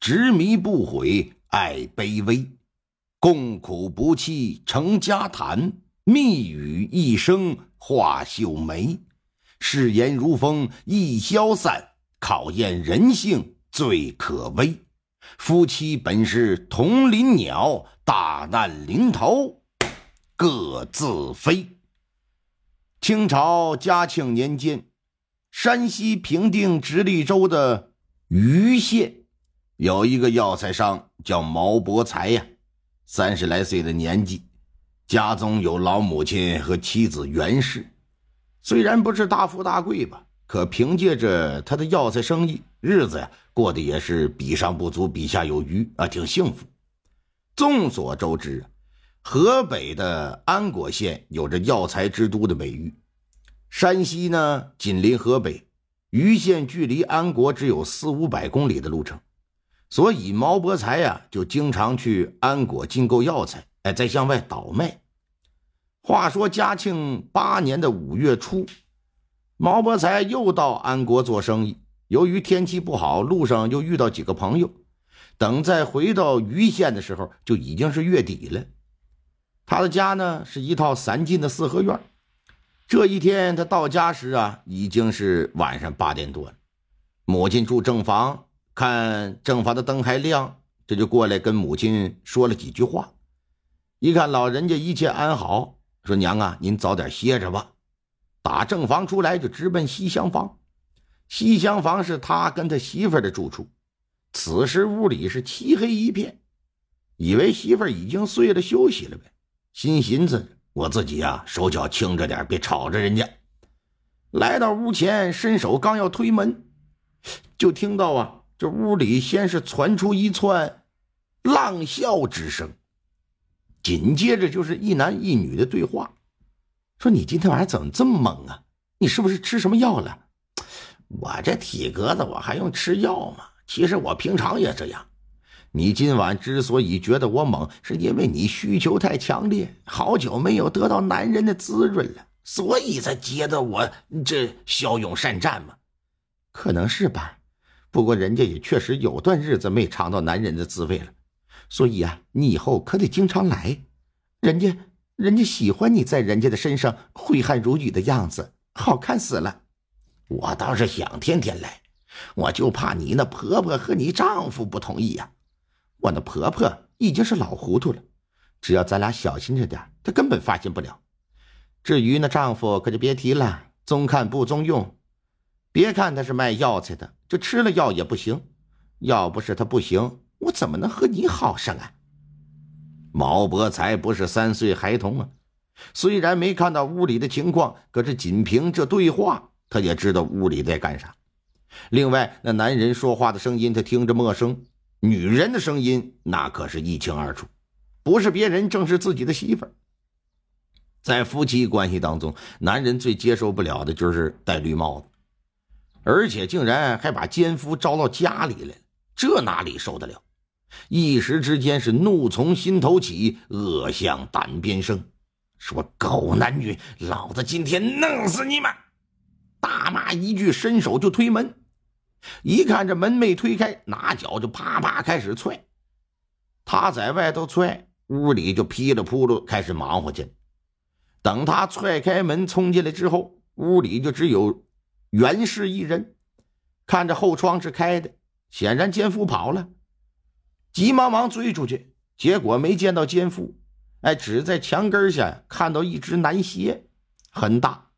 执迷不悔，爱卑微，共苦不弃成家谈，蜜语一生化秀眉，誓言如风易消散，考验人性最可悲。夫妻本是同林鸟，大难临头各自飞。清朝嘉庆年间，山西平定直隶州的盂县。有一个药材商叫毛伯才呀，三十来岁的年纪，家中有老母亲和妻子袁氏。虽然不是大富大贵吧，可凭借着他的药材生意，日子呀过得也是比上不足，比下有余啊，挺幸福。众所周知，河北的安国县有着药材之都的美誉，山西呢紧邻河北，盂县距离安国只有四五百公里的路程。所以毛伯才呀，就经常去安国进购药材，哎，再向外倒卖。话说嘉庆八年的五月初，毛伯才又到安国做生意。由于天气不好，路上又遇到几个朋友。等再回到盂县的时候，就已经是月底了。他的家呢，是一套三进的四合院。这一天他到家时啊，已经是晚上八点多了。母亲住正房。看正房的灯还亮，这就过来跟母亲说了几句话。一看老人家一切安好，说：“娘啊，您早点歇着吧。”打正房出来就直奔西厢房。西厢房是他跟他媳妇的住处。此时屋里是漆黑一片，以为媳妇已经睡了休息了呗，心寻思：“我自己呀，手脚轻着点，别吵着人家。”来到屋前，伸手刚要推门，就听到啊。这屋里先是传出一串浪笑之声，紧接着就是一男一女的对话，说：“你今天晚上怎么这么猛啊？你是不是吃什么药了？”我这体格子，我还用吃药吗？其实我平常也这样。你今晚之所以觉得我猛，是因为你需求太强烈，好久没有得到男人的滋润了，所以才觉得我这骁勇善战嘛。可能是吧。不过人家也确实有段日子没尝到男人的滋味了，所以啊，你以后可得经常来。人家，人家喜欢你在人家的身上挥汗如雨的样子，好看死了。我倒是想天天来，我就怕你那婆婆和你丈夫不同意呀。我那婆婆已经是老糊涂了，只要咱俩小心着点，她根本发现不了。至于那丈夫，可就别提了，中看不中用。别看他是卖药材的，就吃了药也不行。要不是他不行，我怎么能和你好上啊？毛伯才不是三岁孩童啊，虽然没看到屋里的情况，可是仅凭这对话，他也知道屋里在干啥。另外，那男人说话的声音他听着陌生，女人的声音那可是一清二楚，不是别人，正是自己的媳妇儿。在夫妻关系当中，男人最接受不了的就是戴绿帽子。而且竟然还把奸夫招到家里来了，这哪里受得了？一时之间是怒从心头起，恶向胆边生，说狗男女，老子今天弄死你们！大骂一句，伸手就推门。一看这门没推开，拿脚就啪啪开始踹。他在外头踹，屋里就噼里扑噜开始忙活去。等他踹开门冲进来之后，屋里就只有。袁氏一人看着后窗是开的，显然奸夫跑了，急忙忙追出去，结果没见到奸夫，哎，只在墙根下看到一只男鞋，很大，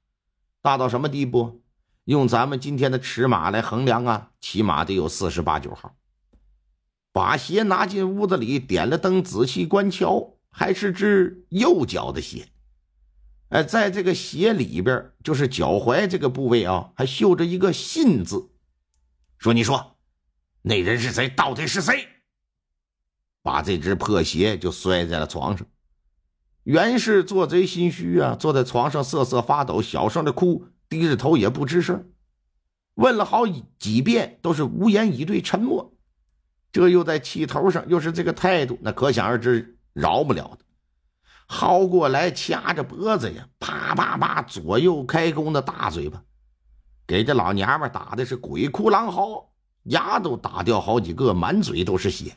大到什么地步？用咱们今天的尺码来衡量啊，起码得有四十八九号。把鞋拿进屋子里，点了灯，仔细观瞧，还是只右脚的鞋。哎，在这个鞋里边，就是脚踝这个部位啊，还绣着一个“信”字。说，你说，那人是谁？到底是谁？把这只破鞋就摔在了床上。袁氏做贼心虚啊，坐在床上瑟瑟发抖，小声的哭，低着头也不吱声。问了好几遍，都是无言以对，沉默。这又在气头上，又是这个态度，那可想而知，饶不了的。薅过来，掐着脖子呀，啪啪啪，左右开弓的大嘴巴，给这老娘们打的是鬼哭狼嚎，牙都打掉好几个，满嘴都是血。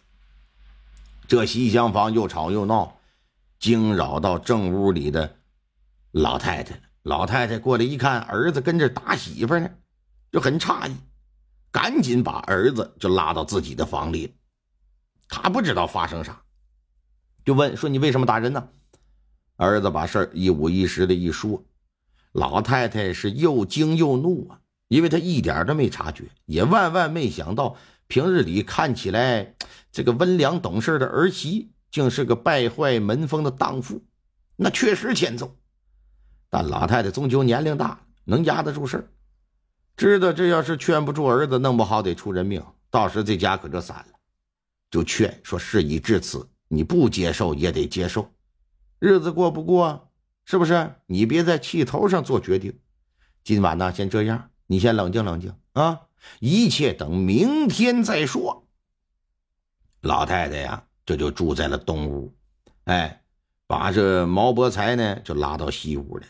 这西厢房又吵又闹，惊扰到正屋里的老太太。老太太过来一看，儿子跟这打媳妇呢。就很诧异，赶紧把儿子就拉到自己的房里。他不知道发生啥，就问说：“你为什么打人呢？”儿子把事儿一五一十的一说，老太太是又惊又怒啊，因为她一点都没察觉，也万万没想到，平日里看起来这个温良懂事的儿媳，竟是个败坏门风的荡妇。那确实欠揍，但老太太终究年龄大，能压得住事儿。知道这要是劝不住儿子，弄不好得出人命，到时这家可就散了。就劝说事已至此，你不接受也得接受，日子过不过，是不是？你别在气头上做决定。今晚呢，先这样，你先冷静冷静啊，一切等明天再说。老太太呀，这就住在了东屋，哎，把这毛伯才呢就拉到西屋来，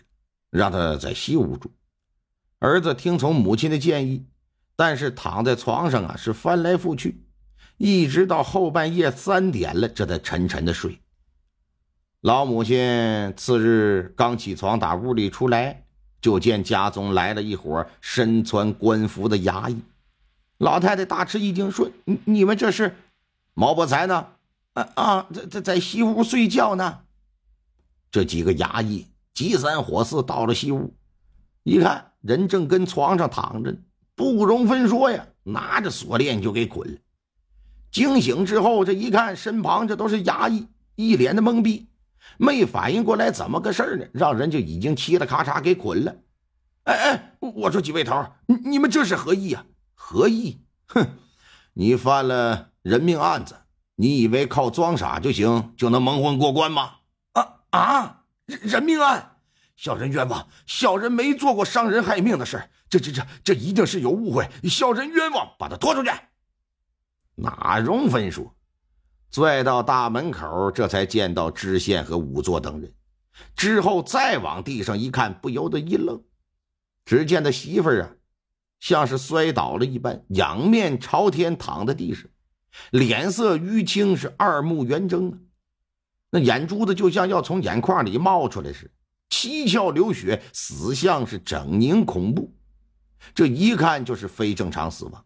让他在西屋住。儿子听从母亲的建议，但是躺在床上啊，是翻来覆去，一直到后半夜三点了，这才沉沉的睡。老母亲次日刚起床，打屋里出来，就见家中来了一伙身穿官服的衙役。老太太大吃一惊，说：“你你们这是？毛伯才呢？啊啊，在在在西屋睡觉呢。”这几个衙役急三火四到了西屋，一看。人正跟床上躺着，不容分说呀，拿着锁链就给捆了。惊醒之后，这一看，身旁这都是衙役，一脸的懵逼，没反应过来怎么个事儿呢？让人就已经嘁了咔嚓给捆了。哎哎，我说几位头，你你们这是何意啊？何意？哼，你犯了人命案子，你以为靠装傻就行就能蒙混过关吗？啊啊，人人命案！小人冤枉，小人没做过伤人害命的事这这这这一定是有误会，小人冤枉，把他拖出去。哪容分说，拽到大门口，这才见到知县和仵作等人。之后再往地上一看，不由得一愣，只见他媳妇儿啊，像是摔倒了一般，仰面朝天躺在地上，脸色淤青，是二目圆睁啊，那眼珠子就像要从眼眶里冒出来似的。七窍流血，死相是狰狞恐怖，这一看就是非正常死亡。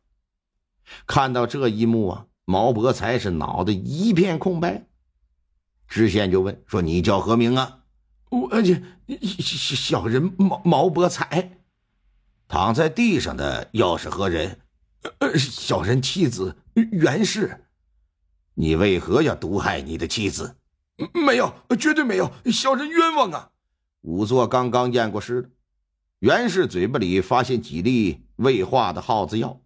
看到这一幕啊，毛伯才是脑袋一片空白。知县就问说：“你叫何名啊？”“我这小小人毛毛伯才。”躺在地上的又是何人？“呃，小人妻子袁氏。”“你为何要毒害你的妻子？”“没有，绝对没有，小人冤枉啊！”仵作刚刚验过尸，袁氏嘴巴里发现几粒未化的耗子药，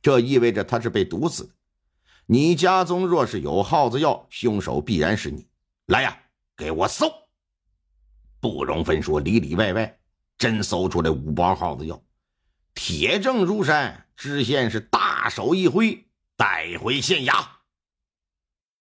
这意味着他是被毒死的。你家中若是有耗子药，凶手必然是你。来呀，给我搜！不容分说，里里外外真搜出来五包耗子药，铁证如山。知县是大手一挥，带回县衙。